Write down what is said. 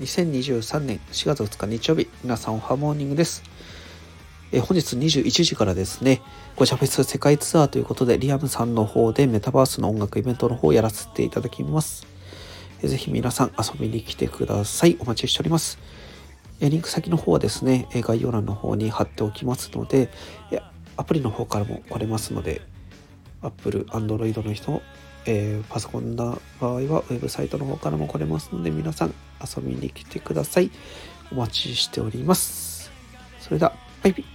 2023年4月2日日曜日、皆さんおはモーニングです。え本日21時からですね、ゴチャフェス世界ツアーということで、リアムさんの方でメタバースの音楽イベントの方をやらせていただきます。えぜひ皆さん遊びに来てください。お待ちしております。えリンク先の方はですね、概要欄の方に貼っておきますので、アプリの方からも来れますので、Apple、Android の人えー、パソコンな場合はウェブサイトの方からも来れますので皆さん遊びに来てください。お待ちしております。それでは、バイビー。